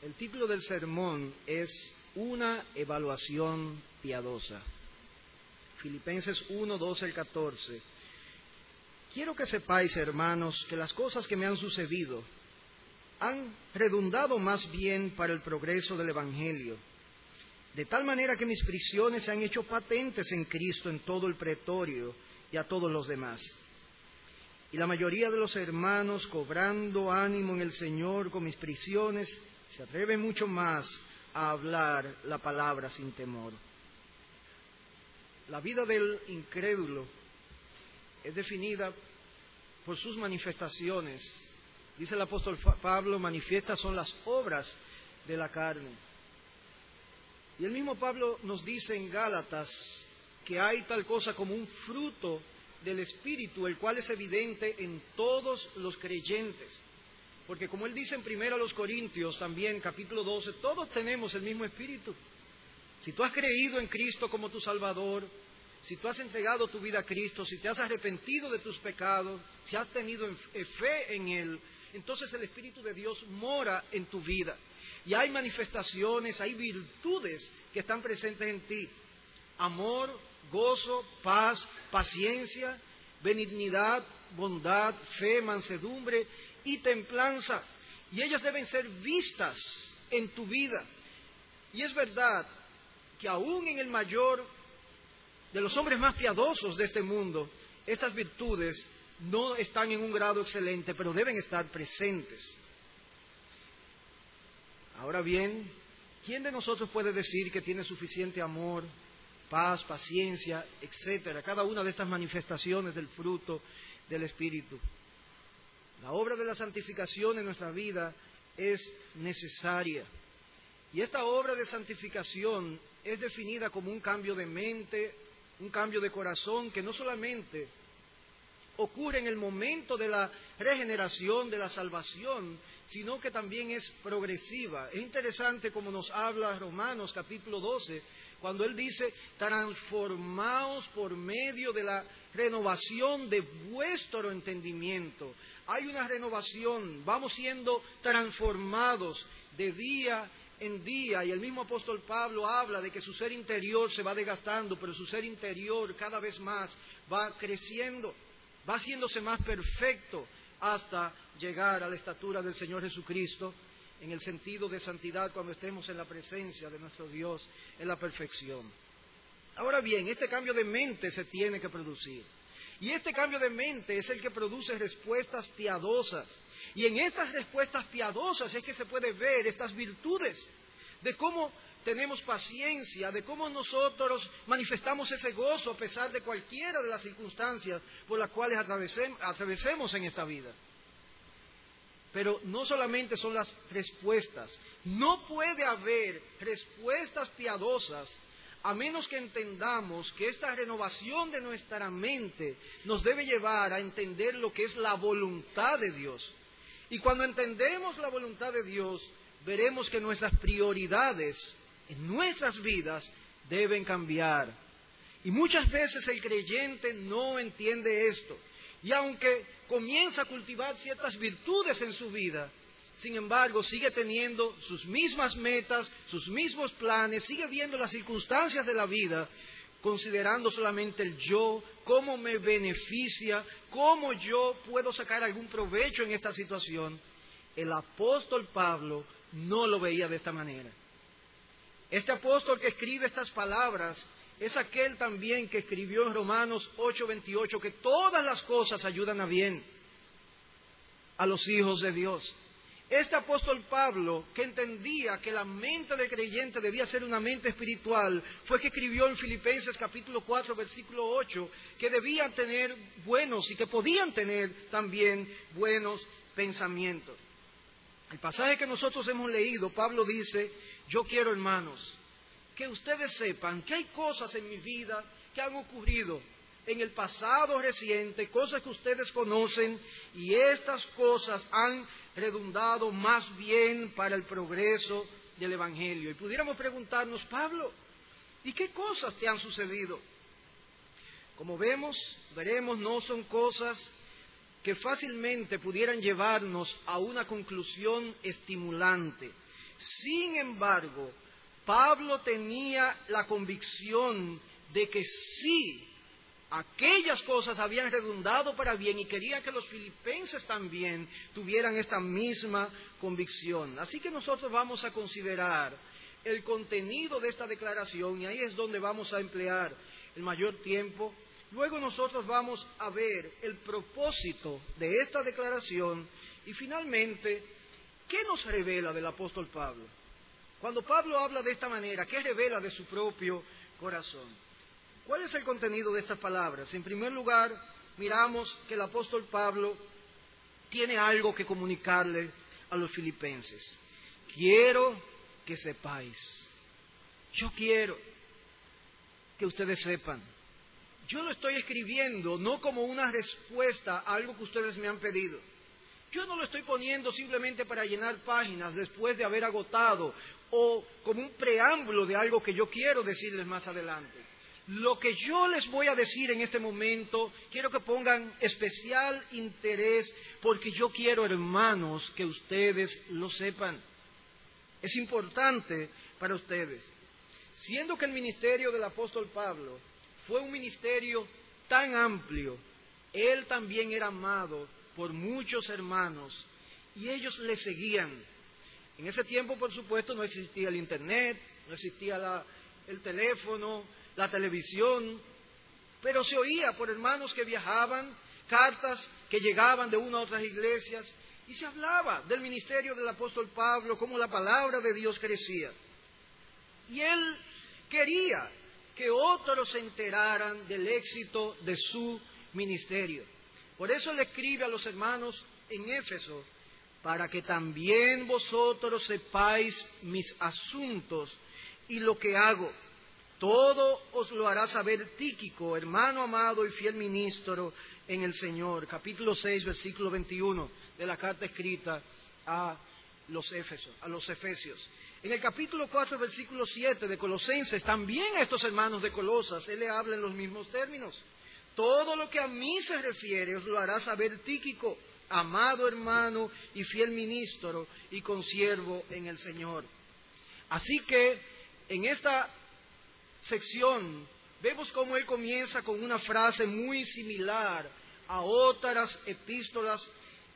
El título del sermón es Una evaluación piadosa. Filipenses 1, 12 al 14. Quiero que sepáis, hermanos, que las cosas que me han sucedido han redundado más bien para el progreso del Evangelio, de tal manera que mis prisiones se han hecho patentes en Cristo en todo el pretorio y a todos los demás. Y la mayoría de los hermanos, cobrando ánimo en el Señor con mis prisiones, se atreven mucho más a hablar la palabra sin temor. La vida del incrédulo es definida por sus manifestaciones. Dice el apóstol Pablo, manifiestas son las obras de la carne. Y el mismo Pablo nos dice en Gálatas que hay tal cosa como un fruto del Espíritu, el cual es evidente en todos los creyentes. Porque como él dice en primero a los Corintios, también capítulo 12, todos tenemos el mismo Espíritu. Si tú has creído en Cristo como tu Salvador, si tú has entregado tu vida a Cristo, si te has arrepentido de tus pecados, si has tenido fe en Él, entonces el Espíritu de Dios mora en tu vida. Y hay manifestaciones, hay virtudes que están presentes en ti. Amor, gozo, paz, paciencia, benignidad, bondad, fe, mansedumbre y templanza. Y ellas deben ser vistas en tu vida. Y es verdad que aún en el mayor de los hombres más piadosos de este mundo, estas virtudes no están en un grado excelente, pero deben estar presentes. Ahora bien, ¿quién de nosotros puede decir que tiene suficiente amor, paz, paciencia, etcétera, cada una de estas manifestaciones del fruto del Espíritu. La obra de la santificación en nuestra vida es necesaria. Y esta obra de santificación es definida como un cambio de mente, un cambio de corazón que no solamente ocurre en el momento de la regeneración, de la salvación, sino que también es progresiva. Es interesante como nos habla Romanos capítulo 12, cuando Él dice, transformaos por medio de la renovación de vuestro entendimiento. Hay una renovación, vamos siendo transformados de día en día, y el mismo apóstol Pablo habla de que su ser interior se va desgastando, pero su ser interior cada vez más va creciendo va haciéndose más perfecto hasta llegar a la estatura del Señor Jesucristo en el sentido de santidad cuando estemos en la presencia de nuestro Dios en la perfección. Ahora bien, este cambio de mente se tiene que producir. Y este cambio de mente es el que produce respuestas piadosas. Y en estas respuestas piadosas es que se puede ver estas virtudes de cómo tenemos paciencia, de cómo nosotros manifestamos ese gozo a pesar de cualquiera de las circunstancias por las cuales atravesemos en esta vida. Pero no solamente son las respuestas, no puede haber respuestas piadosas a menos que entendamos que esta renovación de nuestra mente nos debe llevar a entender lo que es la voluntad de Dios. Y cuando entendemos la voluntad de Dios, veremos que nuestras prioridades en nuestras vidas deben cambiar. Y muchas veces el creyente no entiende esto. Y aunque comienza a cultivar ciertas virtudes en su vida, sin embargo sigue teniendo sus mismas metas, sus mismos planes, sigue viendo las circunstancias de la vida, considerando solamente el yo, cómo me beneficia, cómo yo puedo sacar algún provecho en esta situación. El apóstol Pablo no lo veía de esta manera. Este apóstol que escribe estas palabras es aquel también que escribió en Romanos 8:28 que todas las cosas ayudan a bien a los hijos de Dios. Este apóstol Pablo, que entendía que la mente del creyente debía ser una mente espiritual, fue que escribió en Filipenses capítulo 4, versículo 8, que debían tener buenos y que podían tener también buenos pensamientos. El pasaje que nosotros hemos leído, Pablo dice yo quiero, hermanos, que ustedes sepan que hay cosas en mi vida que han ocurrido en el pasado reciente, cosas que ustedes conocen, y estas cosas han redundado más bien para el progreso del Evangelio. Y pudiéramos preguntarnos, Pablo, ¿y qué cosas te han sucedido? Como vemos, veremos, no son cosas que fácilmente pudieran llevarnos a una conclusión estimulante Sin embargo, Pablo tenía la convicción de que sí, aquellas cosas habían redundado para bien y quería que los filipenses también tuvieran esta misma convicción. Así que nosotros vamos a considerar el contenido de esta declaración y ahí es donde vamos a emplear el mayor tiempo. Luego nosotros vamos a ver el propósito de esta declaración y finalmente, ¿qué nos revela del apóstol Pablo? Cuando Pablo habla de esta manera, ¿qué revela de su propio corazón? ¿Cuál es el contenido de estas palabras? En primer lugar, miramos que el apóstol Pablo tiene algo que comunicarle a los filipenses. Quiero que sepáis. Yo quiero que ustedes sepan. Yo lo estoy escribiendo no como una respuesta a algo que ustedes me han pedido. Yo no lo estoy poniendo simplemente para llenar páginas después de haber agotado o como un preámbulo de algo que yo quiero decirles más adelante. Lo que yo les voy a decir en este momento, quiero que pongan especial interés porque yo quiero, hermanos, que ustedes lo sepan. Es importante para ustedes. Siendo que el ministerio del apóstol Pablo fue un ministerio tan amplio, él también era amado por muchos hermanos y ellos le seguían. En ese tiempo, por supuesto, no existía el Internet, no existía el teléfono, la televisión, pero se oía por hermanos que viajaban, cartas que llegaban de una a otras iglesias, y se hablaba del ministerio del apóstol Pablo, cómo la palabra de Dios crecía. Y él quería que otros se enteraran del éxito de su ministerio. Por eso le escribe a los hermanos en Éfeso, para que también vosotros sepáis mis asuntos y lo que hago. Todo os lo hará saber Tíquico, hermano amado y fiel ministro en el Señor. Capítulo 6, versículo 21 de la carta escrita a los, Éfesos, a los Efesios. En el capítulo 4, versículo 7 de Colosenses, también a estos hermanos de Colosas, él le habla en los mismos términos. Todo lo que a mí se refiere os lo hará saber Tíquico, amado hermano y fiel ministro y consiervo en el Señor. Así que en esta sección vemos cómo él comienza con una frase muy similar a otras epístolas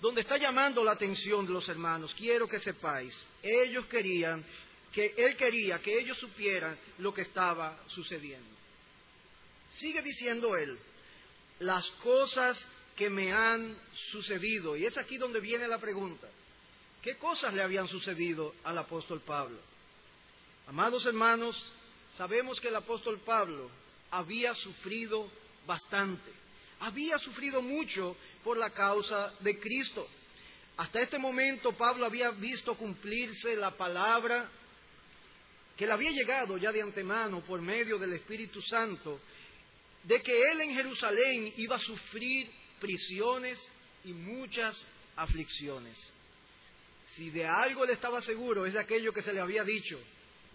donde está llamando la atención de los hermanos. Quiero que sepáis, ellos querían que él quería que ellos supieran lo que estaba sucediendo. Sigue diciendo él, las cosas que me han sucedido, y es aquí donde viene la pregunta, ¿qué cosas le habían sucedido al apóstol Pablo? Amados hermanos, sabemos que el apóstol Pablo había sufrido bastante, había sufrido mucho por la causa de Cristo. Hasta este momento Pablo había visto cumplirse la palabra que le había llegado ya de antemano por medio del Espíritu Santo, de que él en Jerusalén iba a sufrir prisiones y muchas aflicciones. Si de algo le estaba seguro es de aquello que se le había dicho,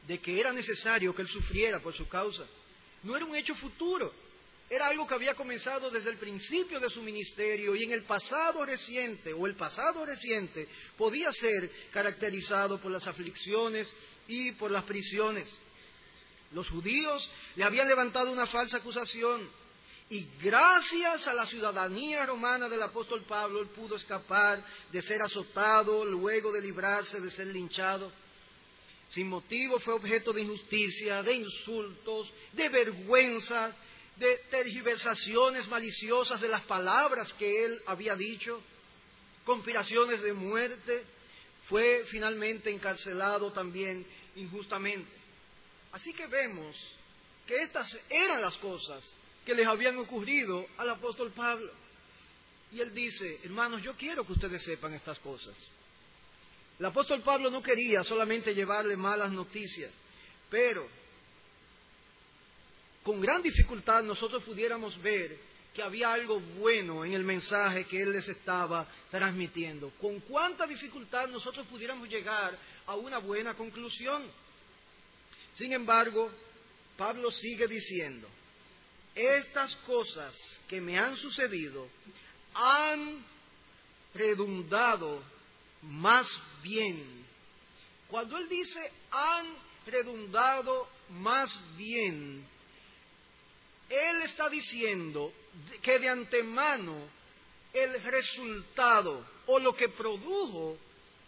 de que era necesario que él sufriera por su causa. No era un hecho futuro, era algo que había comenzado desde el principio de su ministerio y en el pasado reciente o el pasado reciente podía ser caracterizado por las aflicciones y por las prisiones. Los judíos le habían levantado una falsa acusación y gracias a la ciudadanía romana del apóstol Pablo él pudo escapar de ser azotado luego de librarse de ser linchado sin motivo fue objeto de injusticia, de insultos, de vergüenza, de tergiversaciones maliciosas de las palabras que él había dicho, conspiraciones de muerte, fue finalmente encarcelado también injustamente. Así que vemos que estas eran las cosas que les habían ocurrido al apóstol Pablo. Y él dice, hermanos, yo quiero que ustedes sepan estas cosas. El apóstol Pablo no quería solamente llevarle malas noticias, pero con gran dificultad nosotros pudiéramos ver que había algo bueno en el mensaje que él les estaba transmitiendo. Con cuánta dificultad nosotros pudiéramos llegar a una buena conclusión. Sin embargo, Pablo sigue diciendo, estas cosas que me han sucedido han redundado más bien. Cuando él dice han redundado más bien, él está diciendo que de antemano el resultado o lo que produjo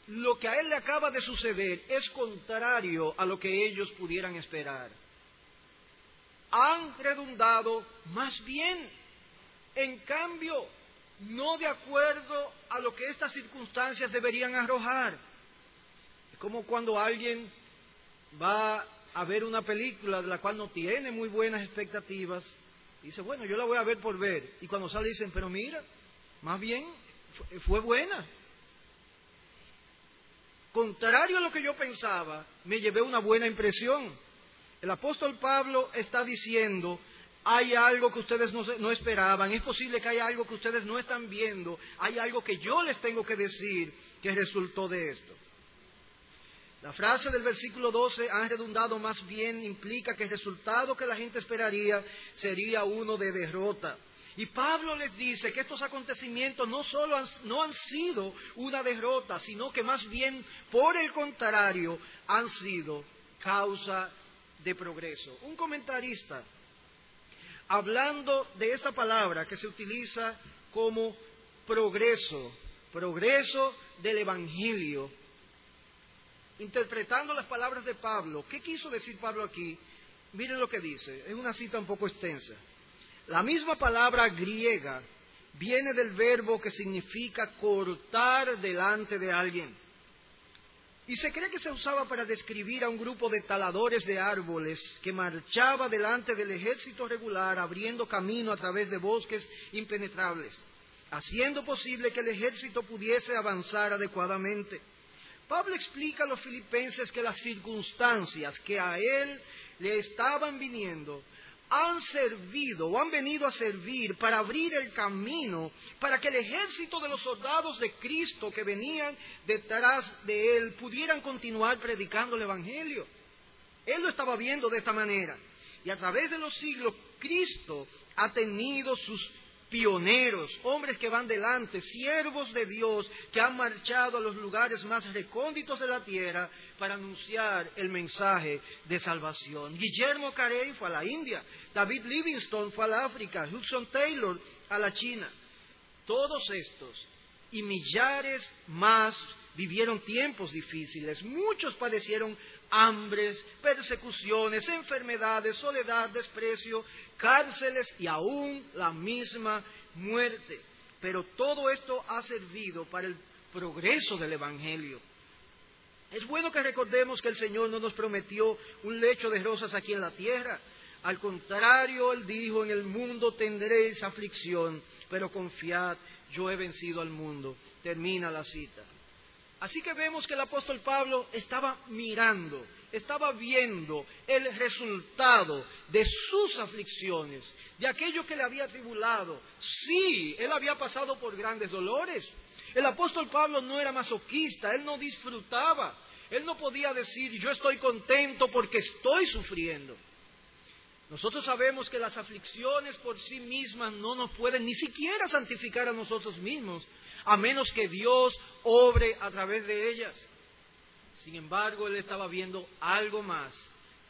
lo que a él le acaba de suceder es contrario a lo que ellos pudieran esperar. Han redundado más bien, en cambio, no de acuerdo a lo que estas circunstancias deberían arrojar. Es como cuando alguien va a ver una película de la cual no tiene muy buenas expectativas, dice, bueno, yo la voy a ver por ver. Y cuando sale dicen, pero mira, más bien fue buena. Contrario a lo que yo pensaba, me llevé una buena impresión. El apóstol Pablo está diciendo, hay algo que ustedes no, esperaban, es posible que haya algo que ustedes no están viendo, hay algo que yo les tengo que decir que resultó de esto. La frase del versículo 12, han redundado más bien, implica que el resultado que la gente esperaría sería uno de derrota. Y Pablo les dice que estos acontecimientos no solo han, no han sido una derrota, sino que más bien, por el contrario, han sido causa de progreso. Un comentarista, hablando de esta palabra que se utiliza como progreso, progreso del Evangelio, interpretando las palabras de Pablo, ¿qué quiso decir Pablo aquí? Miren lo que dice, es una cita un poco extensa. La misma palabra griega viene del verbo que significa cortar delante de alguien. Y se cree que se usaba para describir a un grupo de taladores de árboles que marchaba delante del ejército regular abriendo camino a través de bosques impenetrables, haciendo posible que el ejército pudiese avanzar adecuadamente. Pablo explica a los filipenses que las circunstancias que a él le estaban viniendo han servido o han venido a servir para abrir el camino para que el ejército de los soldados de Cristo que venían detrás de él pudieran continuar predicando el Evangelio. Él lo estaba viendo de esta manera. Y a través de los siglos, Cristo ha tenido sus pioneros, hombres que van delante, siervos de Dios que han marchado a los lugares más recónditos de la tierra para anunciar el mensaje de salvación. Guillermo Carey fue a la India, David Livingstone fue al África, Hudson Taylor a la China. Todos estos y millares más vivieron tiempos difíciles. Muchos padecieron hambres, persecuciones, enfermedades, soledad, desprecio, cárceles y aún la misma muerte. Pero todo esto ha servido para el progreso del Evangelio. Es bueno que recordemos que el Señor no nos prometió un lecho de rosas aquí en la tierra. Al contrario, Él dijo, en el mundo tendréis aflicción, pero confiad, yo he vencido al mundo. Termina la cita. Así que vemos que el apóstol Pablo estaba mirando, estaba viendo el resultado de sus aflicciones, de aquello que le había tribulado. Sí, él había pasado por grandes dolores. El apóstol Pablo no era masoquista, él no disfrutaba, él no podía decir yo estoy contento porque estoy sufriendo. Nosotros sabemos que las aflicciones por sí mismas no nos pueden ni siquiera santificar a nosotros mismos, a menos que Dios obre a través de ellas. Sin embargo, él estaba viendo algo más,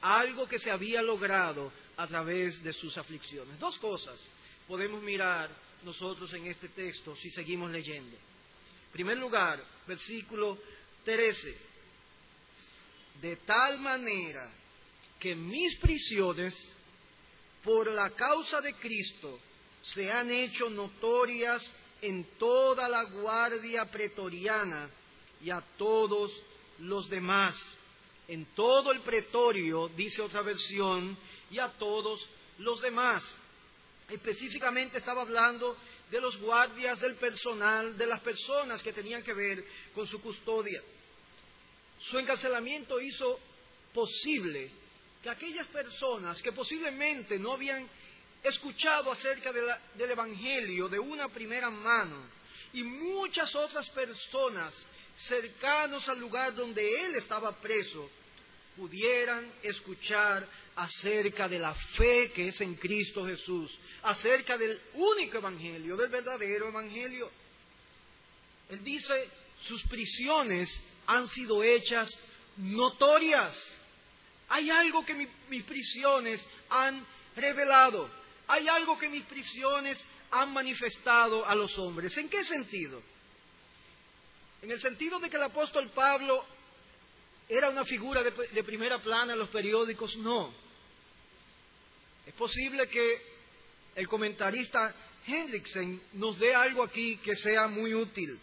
algo que se había logrado a través de sus aflicciones. Dos cosas podemos mirar nosotros en este texto si seguimos leyendo. En primer lugar, versículo 13. De tal manera que mis prisiones por la causa de Cristo se han hecho notorias en toda la guardia pretoriana y a todos los demás. En todo el pretorio, dice otra versión, y a todos los demás. Específicamente estaba hablando de los guardias, del personal, de las personas que tenían que ver con su custodia. Su encarcelamiento hizo posible que aquellas personas que posiblemente no habían escuchado acerca del Evangelio de una primera mano y muchas otras personas cercanos al lugar donde él estaba preso pudieran escuchar acerca de la fe que es en Cristo Jesús, acerca del único Evangelio, del verdadero Evangelio. Él dice, sus prisiones han sido hechas notorias. Hay algo que mis prisiones han revelado. Hay algo que mis prisiones han manifestado a los hombres. ¿En qué sentido? En el sentido de que el apóstol Pablo era una figura de, primera plana en los periódicos, no. Es posible que el comentarista Hendrickson nos dé algo aquí que sea muy útil.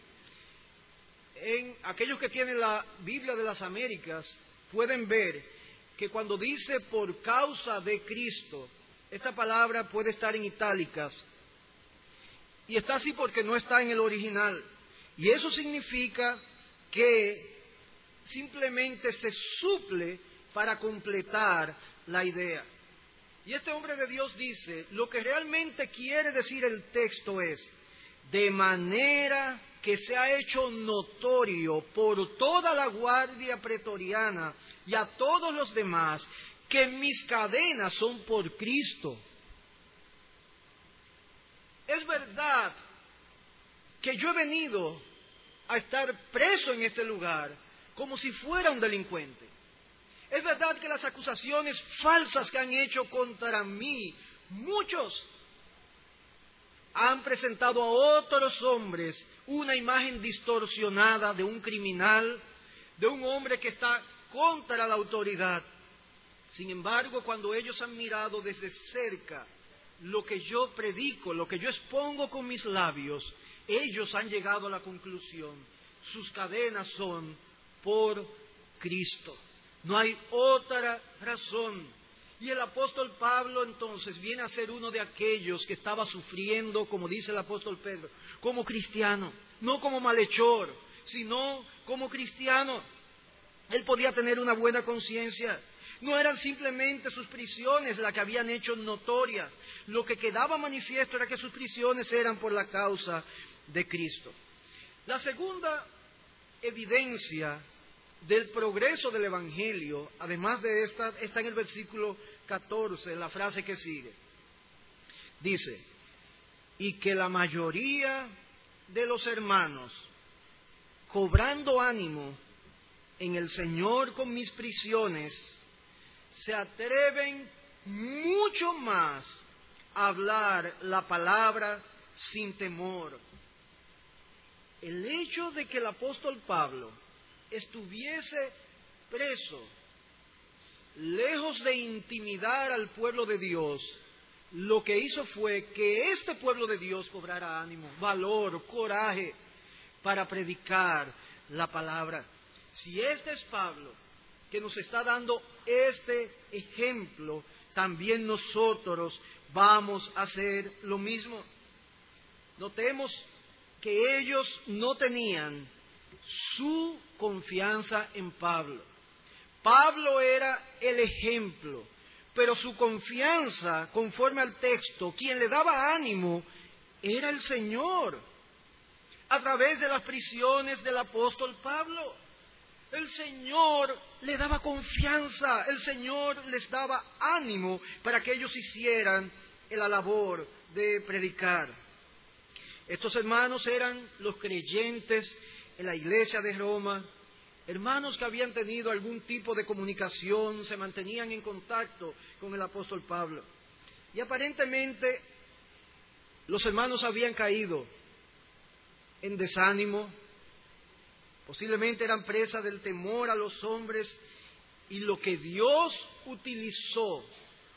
En aquellos que tienen la Biblia de las Américas pueden ver que cuando dice por causa de Cristo, esta palabra puede estar en itálicas y está así porque no está en el original. Y eso significa que simplemente se suple para completar la idea. Y este hombre de Dios dice, lo que realmente quiere decir el texto es, de manera que se ha hecho notorio por toda la guardia pretoriana y a todos los demás que mis cadenas son por Cristo. Es verdad que yo he venido a estar preso en este lugar como si fuera un delincuente. Es verdad que las acusaciones falsas que han hecho contra mí, muchos han presentado a otros hombres una imagen distorsionada de un criminal, de un hombre que está contra la autoridad. Sin embargo, cuando ellos han mirado desde cerca lo que yo predico, lo que yo expongo con mis labios, ellos han llegado a la conclusión, sus cadenas son por Cristo. No hay otra razón. Y el apóstol Pablo entonces viene a ser uno de aquellos que estaba sufriendo, como dice el apóstol Pedro, como cristiano, no como malhechor, sino como cristiano. Él podía tener una buena conciencia. No eran simplemente sus prisiones las que habían hecho notorias. Lo que quedaba manifiesto era que sus prisiones eran por la causa de Cristo. La segunda evidencia del progreso del Evangelio, además de esta, está en el versículo 14, la frase que sigue. Dice, y que la mayoría de los hermanos, cobrando ánimo en el Señor con mis prisiones, se atreven mucho más a hablar la palabra sin temor. El hecho de que el apóstol Pablo estuviese preso, lejos de intimidar al pueblo de Dios, lo que hizo fue que este pueblo de Dios cobrara ánimo, valor, coraje para predicar la palabra. Si este es Pablo, que nos está dando este ejemplo, también nosotros vamos a hacer lo mismo. Notemos que ellos no tenían su confianza en Pablo. Pablo era el ejemplo, pero su confianza, conforme al texto, quien le daba ánimo, era el Señor, a través de las prisiones del apóstol Pablo. El Señor le daba confianza, el Señor les daba ánimo para que ellos hicieran la labor de predicar. Estos hermanos eran los creyentes en la iglesia de Roma, hermanos que habían tenido algún tipo de comunicación, se mantenían en contacto con el apóstol Pablo. Y aparentemente los hermanos habían caído en desánimo, posiblemente eran presa del temor a los hombres y lo que Dios utilizó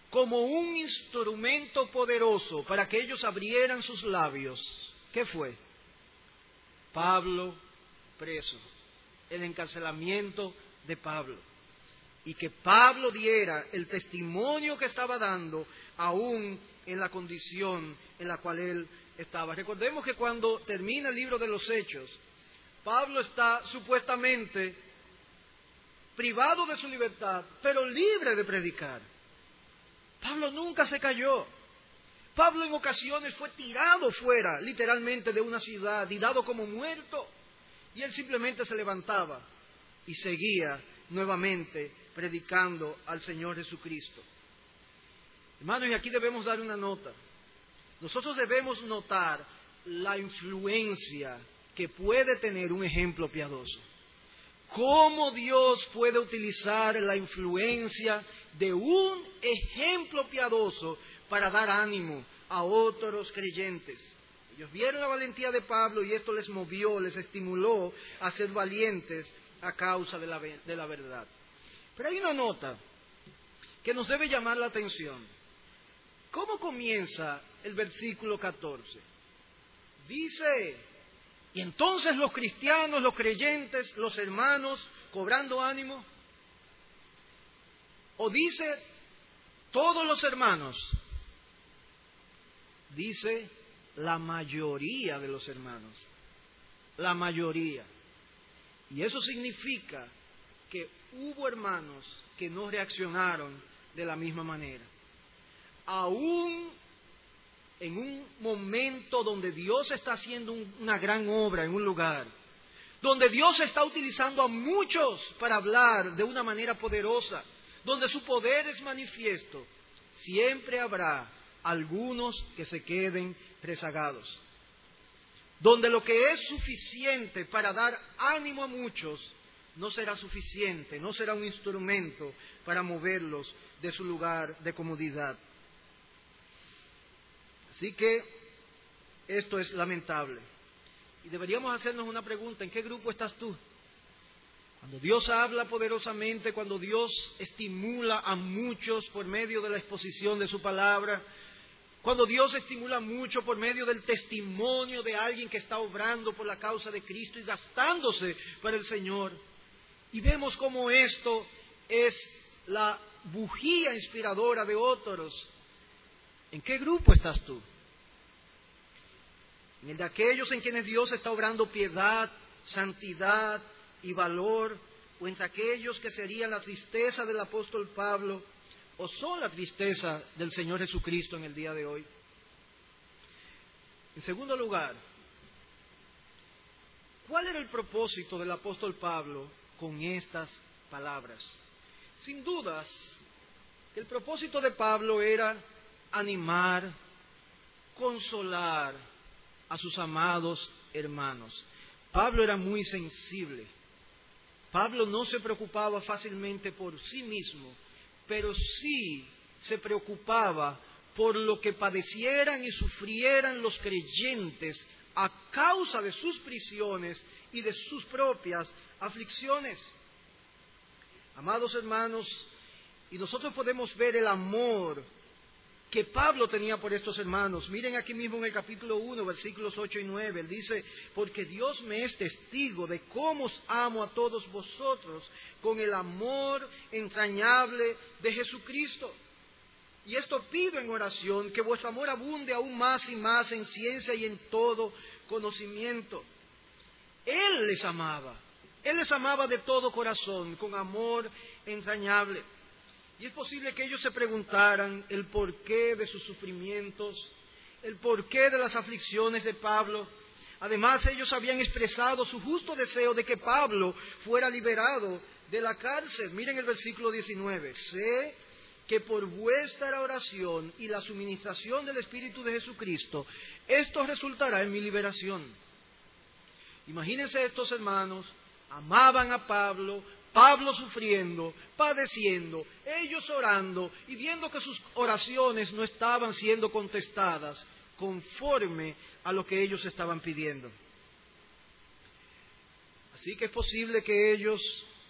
como un instrumento poderoso para que ellos abrieran sus labios, ¿qué fue? Pablo preso, el encarcelamiento de Pablo. Y que Pablo diera el testimonio que estaba dando aún en la condición en la cual él estaba. Recordemos que cuando termina el libro de los Hechos, Pablo está supuestamente privado de su libertad, pero libre de predicar. Pablo nunca se cayó. Pablo en ocasiones fue tirado fuera, literalmente, de una ciudad y dado como muerto. Y él simplemente se levantaba y seguía nuevamente predicando al Señor Jesucristo. Hermanos, y aquí debemos dar una nota. Nosotros debemos notar la influencia que puede tener un ejemplo piadoso. cómo Dios puede utilizar la influencia de un ejemplo piadoso para dar ánimo a otros creyentes. Ellos vieron la valentía de Pablo y esto les movió, les estimuló a ser valientes a causa de la, de la verdad. Pero hay una nota que nos debe llamar la atención. ¿Cómo comienza el versículo 14? Dice, y entonces los cristianos, los creyentes, los hermanos, cobrando ánimo, o dice todos los hermanos, dice la mayoría de los hermanos, la mayoría. Y eso significa que hubo hermanos que no reaccionaron de la misma manera. Aún en un momento donde Dios está haciendo una gran obra en un lugar, donde Dios está utilizando a muchos para hablar de una manera poderosa, donde su poder es manifiesto, siempre habrá algunos que se queden rezagados. Donde lo que es suficiente para dar ánimo a muchos no será suficiente, no será un instrumento para moverlos de su lugar de comodidad. Así que esto es lamentable. Y deberíamos hacernos una pregunta, ¿en qué grupo estás tú? Cuando Dios habla poderosamente, cuando Dios estimula a muchos por medio de la exposición de su palabra, cuando Dios estimula mucho por medio del testimonio de alguien que está obrando por la causa de Cristo y gastándose para el Señor. Y vemos cómo esto es la bujía inspiradora de otros. ¿En qué grupo estás tú? ¿En el de aquellos en quienes Dios está obrando piedad, santidad y valor? ¿O entre aquellos que serían la tristeza del apóstol Pablo? o son la tristeza del Señor Jesucristo en el día de hoy. En segundo lugar, ¿cuál era el propósito del apóstol Pablo con estas palabras? Sin dudas, el propósito de Pablo era animar, consolar a sus amados hermanos. Pablo era muy sensible. Pablo no se preocupaba fácilmente por sí mismo, pero sí se preocupaba por lo que padecieran y sufrieran los creyentes a causa de sus prisiones y de sus propias aflicciones. Amados hermanos, y nosotros podemos ver el amor que Pablo tenía por estos hermanos. Miren aquí mismo en el capítulo 1, versículos 8 y 9. Él dice, porque Dios me es testigo de cómo os amo a todos vosotros con el amor entrañable de Jesucristo. Y esto pido en oración, que vuestro amor abunde aún más y más en ciencia y en todo conocimiento. Él les amaba, Él les amaba de todo corazón, con amor entrañable. Y es posible que ellos se preguntaran el porqué de sus sufrimientos, el porqué de las aflicciones de Pablo. Además, ellos habían expresado su justo deseo de que Pablo fuera liberado de la cárcel. Miren el versículo 19. Sé que por vuestra oración y la suministración del Espíritu de Jesucristo, esto resultará en mi liberación. Imagínense estos hermanos, amaban a Pablo, Pablo sufriendo, padeciendo, ellos orando y viendo que sus oraciones no estaban siendo contestadas conforme a lo que ellos estaban pidiendo. Así que es posible que ellos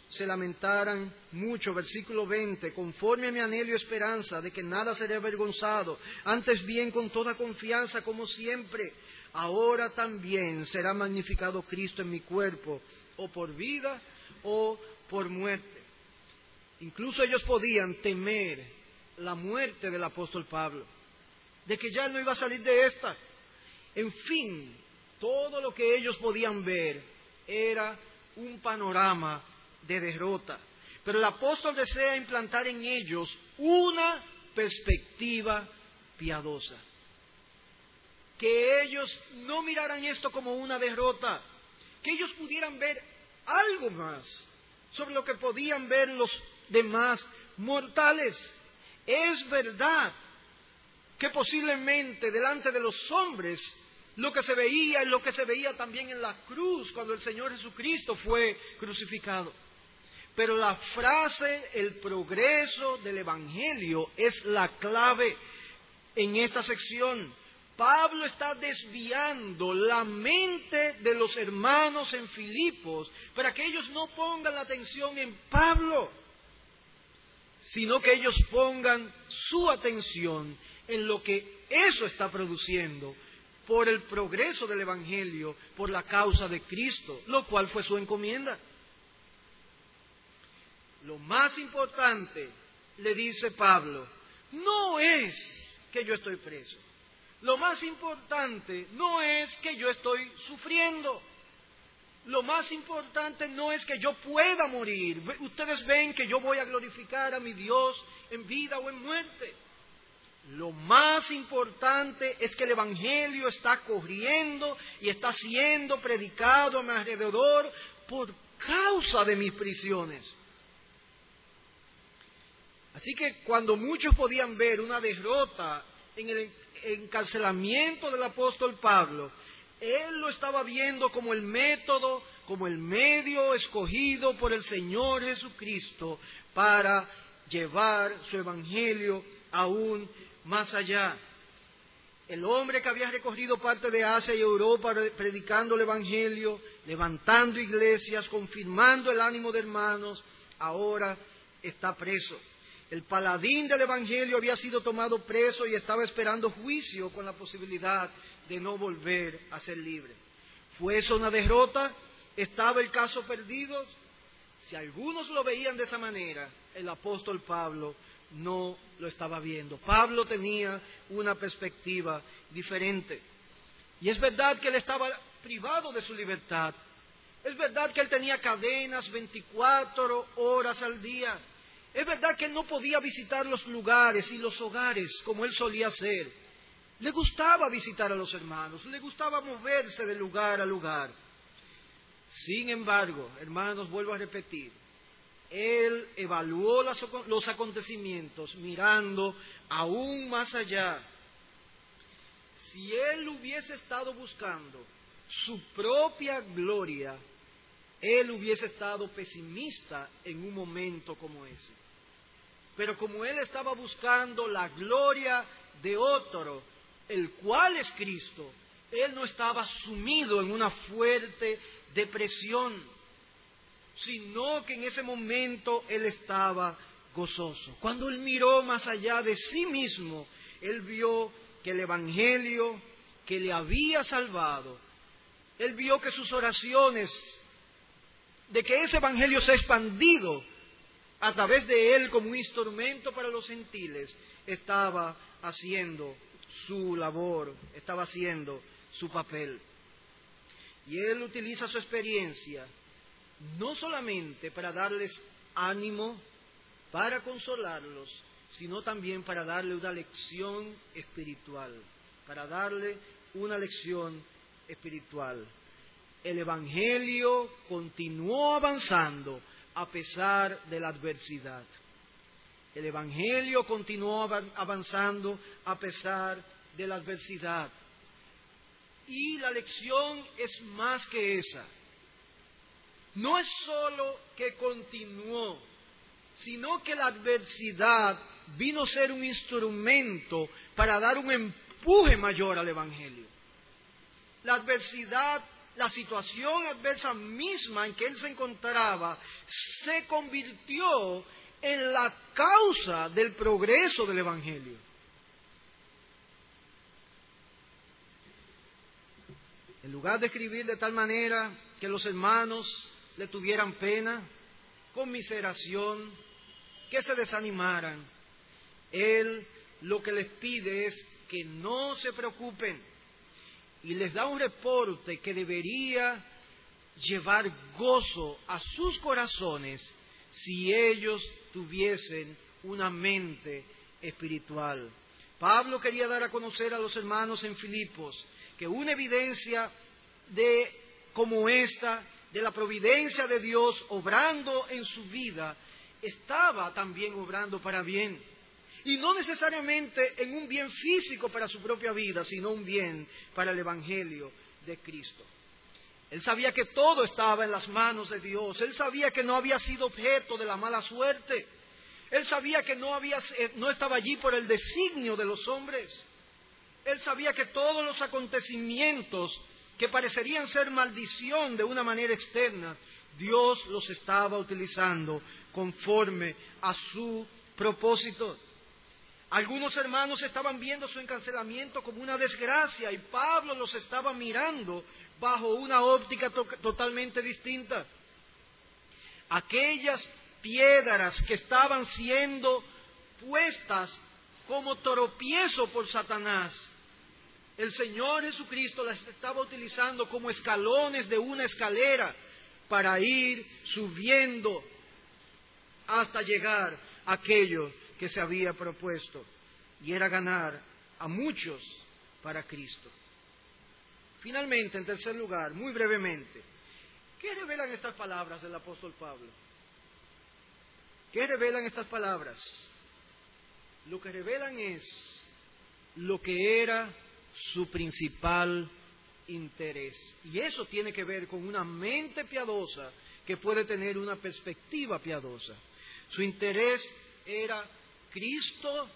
se lamentaran mucho, versículo 20, conforme a mi anhelo y esperanza de que nada seré avergonzado, antes bien con toda confianza como siempre, ahora también será magnificado Cristo en mi cuerpo, o por vida o por muerte. Incluso ellos podían temer la muerte del apóstol Pablo, de que ya no iba a salir de esta. En fin, todo lo que ellos podían ver era un panorama de derrota. Pero el apóstol desea implantar en ellos una perspectiva piadosa. Que ellos no miraran esto como una derrota, que ellos pudieran ver algo más sobre lo que podían ver los demás mortales. Es verdad que posiblemente delante de los hombres lo que se veía y lo que se veía también en la cruz cuando el Señor Jesucristo fue crucificado. Pero la frase, el progreso del Evangelio es la clave en esta sección. Pablo está desviando la mente de los hermanos en Filipos para que ellos no pongan la atención en Pablo, sino que ellos pongan su atención en lo que eso está produciendo por el progreso del Evangelio, por la causa de Cristo, lo cual fue su encomienda. Lo más importante, le dice Pablo, no es que yo estoy preso. Lo más importante no es que yo estoy sufriendo. Lo más importante no es que yo pueda morir. Ustedes ven que yo voy a glorificar a mi Dios en vida o en muerte. Lo más importante es que el Evangelio está corriendo y está siendo predicado a mi alrededor por causa de mis prisiones. Así que cuando muchos podían ver una derrota en el encarcelamiento del apóstol Pablo, él lo estaba viendo como el método, como el medio escogido por el Señor Jesucristo para llevar su evangelio aún más allá. El hombre que había recorrido parte de Asia y Europa predicando el Evangelio, levantando iglesias, confirmando el ánimo de hermanos, ahora está preso. El paladín del Evangelio había sido tomado preso y estaba esperando juicio con la posibilidad de no volver a ser libre. ¿Fue eso una derrota? ¿Estaba el caso perdido? Si algunos lo veían de esa manera, el apóstol Pablo no lo estaba viendo. Pablo tenía una perspectiva diferente. Y es verdad que él estaba privado de su libertad. Es verdad que él tenía cadenas 24 horas al día. Es verdad que él no podía visitar los lugares y los hogares como él solía hacer. Le gustaba visitar a los hermanos, le gustaba moverse de lugar a lugar. Sin embargo, hermanos, vuelvo a repetir, él evaluó los acontecimientos mirando aún más allá. Si él hubiese estado buscando su propia gloria, él hubiese estado pesimista en un momento como ese. Pero como él estaba buscando la gloria de otro, el cual es Cristo, él no estaba sumido en una fuerte depresión, sino que en ese momento él estaba gozoso. Cuando él miró más allá de sí mismo, él vio que el Evangelio que le había salvado, él vio que sus oraciones, de que ese Evangelio se ha expandido a través de él como un instrumento para los gentiles, estaba haciendo su labor, estaba haciendo su papel. Y él utiliza su experiencia no solamente para darles ánimo, para consolarlos, sino también para darle una lección espiritual, para darle una lección espiritual. El Evangelio continuó avanzando a pesar de la adversidad. El Evangelio continuó avanzando a pesar de la adversidad. Y la lección es más que esa. No es solo que continuó, sino que la adversidad vino a ser un instrumento para dar un empuje mayor al Evangelio. La adversidad la situación adversa misma en que él se encontraba se convirtió en la causa del progreso del Evangelio. En lugar de escribir de tal manera que los hermanos le tuvieran pena, conmiseración, que se desanimaran, él lo que les pide es que no se preocupen, y les da un reporte que debería llevar gozo a sus corazones si ellos tuviesen una mente espiritual. Pablo quería dar a conocer a los hermanos en Filipos que una evidencia de como esta, de la providencia de Dios obrando en su vida, estaba también obrando para bien. Y no necesariamente en un bien físico para su propia vida, sino un bien para el Evangelio de Cristo. Él sabía que todo estaba en las manos de Dios. Él sabía que no había sido objeto de la mala suerte. Él sabía que no, había, eh, no estaba allí por el designio de los hombres. Él sabía que todos los acontecimientos que parecerían ser maldición de una manera externa, Dios los estaba utilizando conforme a su propósito. Algunos hermanos estaban viendo su encarcelamiento como una desgracia y Pablo los estaba mirando bajo una óptica totalmente distinta. Aquellas piedras que estaban siendo puestas como tropiezo por Satanás, el Señor Jesucristo las estaba utilizando como escalones de una escalera para ir subiendo hasta llegar a aquello que se había propuesto, y era ganar a muchos para Cristo. Finalmente, en tercer lugar, muy brevemente, ¿qué revelan estas palabras del apóstol Pablo? ¿Qué revelan estas palabras? Lo que revelan es lo que era su principal interés. Y eso tiene que ver con una mente piadosa que puede tener una perspectiva piadosa. Su interés era Cristo,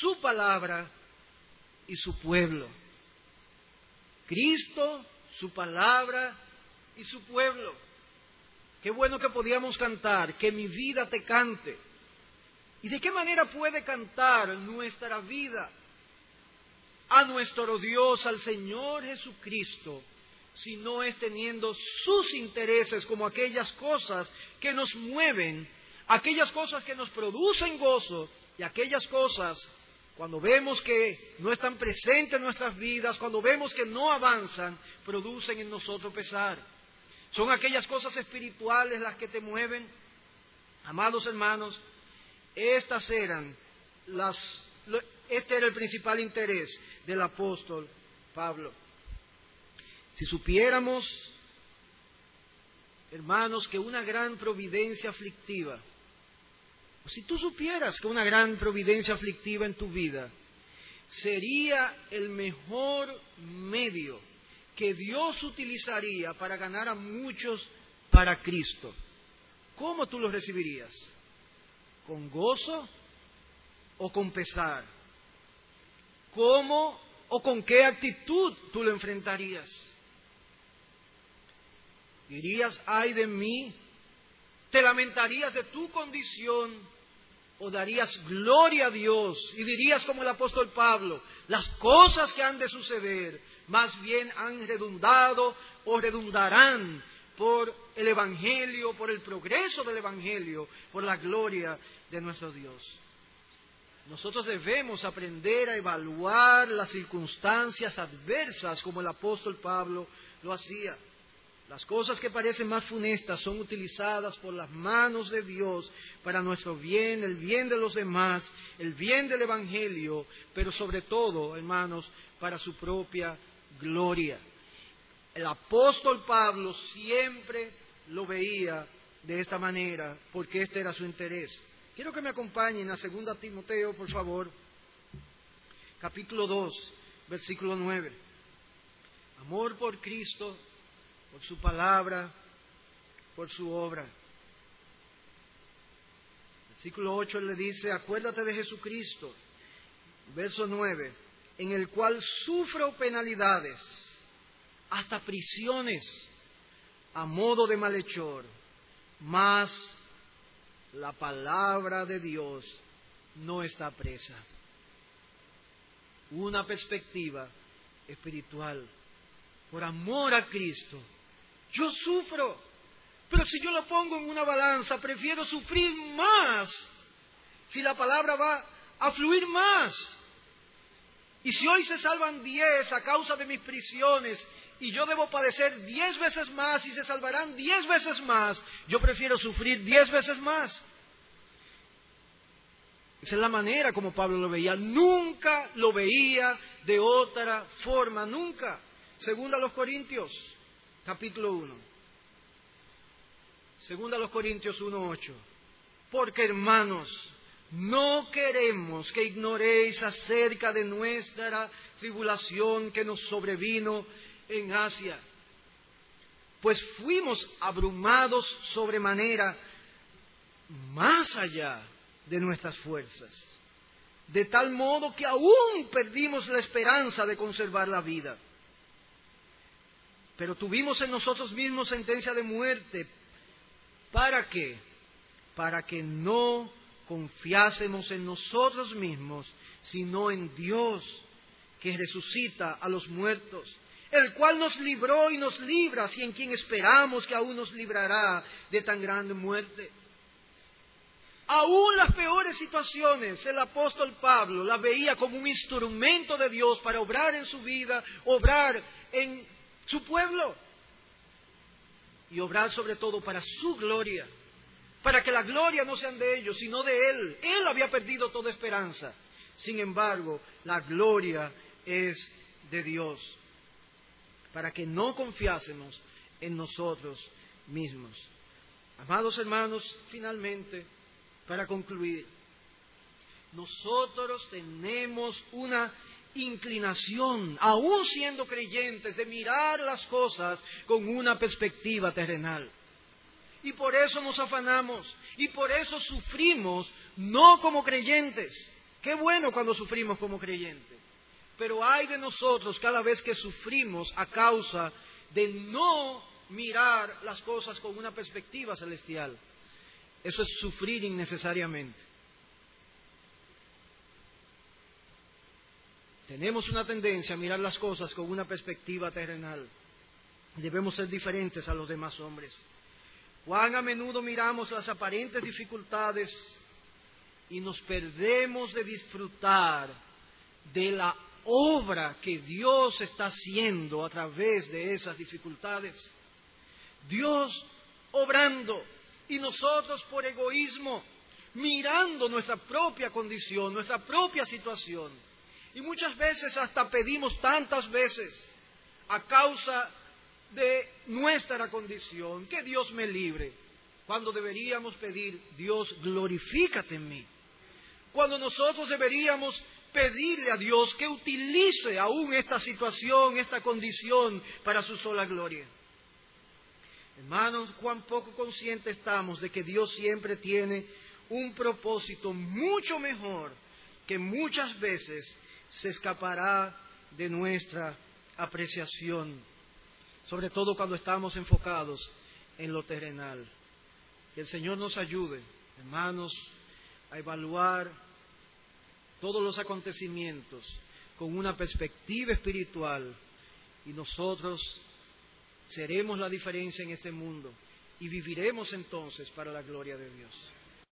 su palabra y su pueblo. Cristo, su palabra y su pueblo. Qué bueno que podíamos cantar, que mi vida te cante. ¿Y de qué manera puede cantar nuestra vida a nuestro Dios, al Señor Jesucristo, si no es teniendo sus intereses como aquellas cosas que nos mueven, aquellas cosas que nos producen gozo y aquellas cosas cuando vemos que no están presentes en nuestras vidas, cuando vemos que no avanzan, producen en nosotros pesar. Son aquellas cosas espirituales las que te mueven. Amados hermanos, estas eran las, este era el principal interés del apóstol Pablo. Si supiéramos, hermanos, que una gran providencia aflictiva si tú supieras que una gran providencia aflictiva en tu vida sería el mejor medio que Dios utilizaría para ganar a muchos para Cristo, ¿cómo tú lo recibirías? ¿Con gozo o con pesar? ¿Cómo o con qué actitud tú lo enfrentarías? ¿Dirías, ay de mí? ¿Te lamentarías de tu condición o darías gloria a Dios y dirías como el apóstol Pablo, las cosas que han de suceder más bien han redundado o redundarán por el Evangelio, por el progreso del Evangelio, por la gloria de nuestro Dios. Nosotros debemos aprender a evaluar las circunstancias adversas como el apóstol Pablo lo hacía. Las cosas que parecen más funestas son utilizadas por las manos de Dios para nuestro bien, el bien de los demás, el bien del Evangelio, pero sobre todo, hermanos, para su propia gloria. El apóstol Pablo siempre lo veía de esta manera, porque este era su interés. Quiero que me acompañen a 2 Timoteo, por favor, capítulo 2, versículo 9. Amor por Cristo por su palabra, por su obra. Versículo 8 le dice, acuérdate de Jesucristo, verso 9, en el cual sufro penalidades, hasta prisiones, a modo de malhechor, mas la palabra de Dios no está presa. Una perspectiva espiritual, por amor a Cristo, yo sufro, pero si yo lo pongo en una balanza, prefiero sufrir más. Si la palabra va a fluir más. Y si hoy se salvan diez a causa de mis prisiones y yo debo padecer diez veces más y se salvarán diez veces más, yo prefiero sufrir diez veces más. Esa es la manera como Pablo lo veía. Nunca lo veía de otra forma, nunca. Segunda a los Corintios capítulo 1. Segunda los Corintios 1.8. Porque hermanos, no queremos que ignoréis acerca de nuestra tribulación que nos sobrevino en Asia, pues fuimos abrumados sobremanera más allá de nuestras fuerzas, de tal modo que aún perdimos la esperanza de conservar la vida. Pero tuvimos en nosotros mismos sentencia de muerte. ¿Para qué? Para que no confiásemos en nosotros mismos, sino en Dios, que resucita a los muertos, el cual nos libró y nos libra, y en quien esperamos que aún nos librará de tan grande muerte. Aún las peores situaciones, el apóstol Pablo la veía como un instrumento de Dios para obrar en su vida, obrar en su pueblo y obrar sobre todo para su gloria, para que la gloria no sean de ellos, sino de Él. Él había perdido toda esperanza. Sin embargo, la gloria es de Dios, para que no confiásemos en nosotros mismos. Amados hermanos, finalmente, para concluir, nosotros tenemos una inclinación, aún siendo creyentes, de mirar las cosas con una perspectiva terrenal. Y por eso nos afanamos y por eso sufrimos, no como creyentes. Qué bueno cuando sufrimos como creyentes. Pero hay de nosotros cada vez que sufrimos a causa de no mirar las cosas con una perspectiva celestial. Eso es sufrir innecesariamente. Tenemos una tendencia a mirar las cosas con una perspectiva terrenal. Debemos ser diferentes a los demás hombres. Cuán a menudo miramos las aparentes dificultades y nos perdemos de disfrutar de la obra que Dios está haciendo a través de esas dificultades. Dios obrando y nosotros por egoísmo mirando nuestra propia condición, nuestra propia situación y muchas veces hasta pedimos tantas veces a causa de nuestra condición, que Dios me libre, cuando deberíamos pedir, Dios glorifícate en mí. Cuando nosotros deberíamos pedirle a Dios que utilice aún esta situación, esta condición para su sola gloria. Hermanos, cuán poco conscientes estamos de que Dios siempre tiene un propósito mucho mejor que muchas veces se escapará de nuestra apreciación, sobre todo cuando estamos enfocados en lo terrenal. Que el Señor nos ayude, hermanos, a evaluar todos los acontecimientos con una perspectiva espiritual y nosotros seremos la diferencia en este mundo y viviremos entonces para la gloria de Dios.